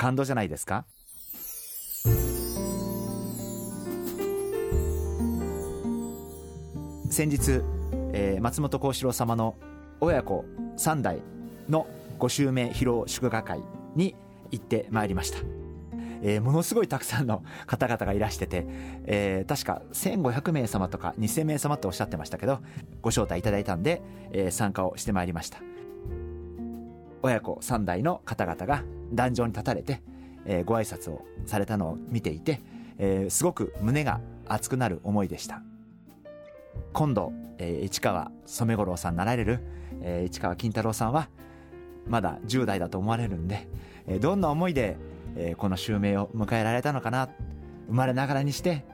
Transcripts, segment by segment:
感動じゃないですか？先日、えー、松本幸四郎様の親子3代のご襲名披露祝賀会に行ってまいりました、えー、ものすごいたくさんの方々がいらしてて、えー、確か1500名様とか2000名様とおっしゃってましたけどご招待いただいたんで、えー、参加をしてまいりました。親子3代の方々が壇上に立たれて、えー、ご挨拶をされたのを見ていて、えー、すごく胸が熱くなる思いでした。今度、えー、市川染五郎さんなられる、えー、市川金太郎さんはまだ10代だと思われるんで、えー、どんな思いで、えー、この襲名を迎えられたのかな生まれながらにして、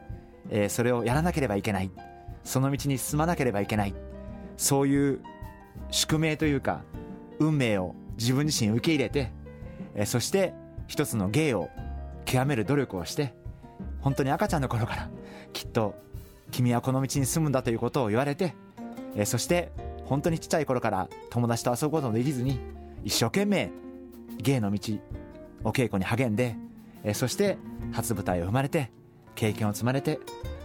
えー、それをやらなければいけないその道に進まなければいけないそういう宿命というか運命を自分自身受け入れて、えー、そして一つの芸を極める努力をして本当に赤ちゃんの頃からきっと君はこの道に住むんだということを言われて、えー、そして本当にちっちゃい頃から友達と遊ぶこともできずに一生懸命芸の道お稽古に励んで、えー、そして初舞台を踏まれて経験を積まれて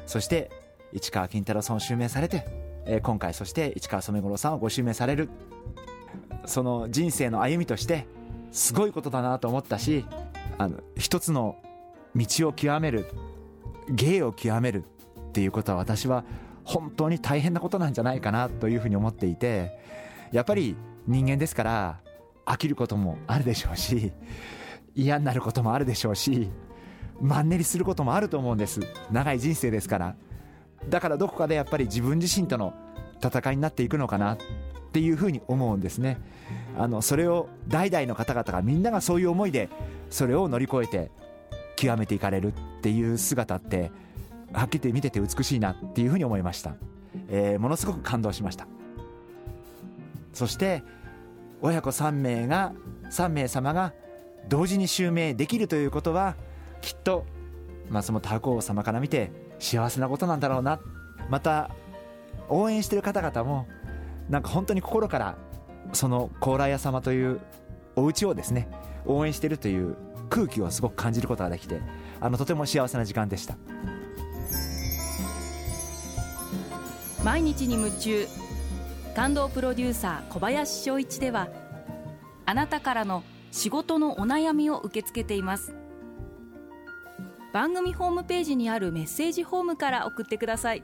そして市川金太郎さんを襲名されて、えー、今回そして市川染五郎さんをご襲名される。その人生の歩みとしてすごいことだなと思ったしあの一つの道を極める芸を極めるっていうことは私は本当に大変なことなんじゃないかなというふうに思っていてやっぱり人間ですから飽きることもあるでしょうし嫌になることもあるでしょうしマンネリすることもあると思うんです。長い人生ですから。だからどこかでやっぱり自分自身との戦いになっていくのかな。っていうふうに思うんですね。あのそれを代々の方々がみんながそういう思いでそれを乗り越えて極めていかれるっていう姿ってはっきり言見てて美しいなっていうふうに思いました、えー、ものすごく感動しました。そして親子3名が3名様が同時に襲名できるということはきっと松本白鸚様から見て幸せなことなんだろうな。また応援してる方々もなんか本当に心からその高麗屋様というお家をですね応援しているという空気をすごく感じることができてあのとても幸せな時間でした。毎日に夢中感動プロデューサー小林翔一ではあなたからの仕事のお悩みを受け付けています。番組ホームページにあるメッセージフォームから送ってください。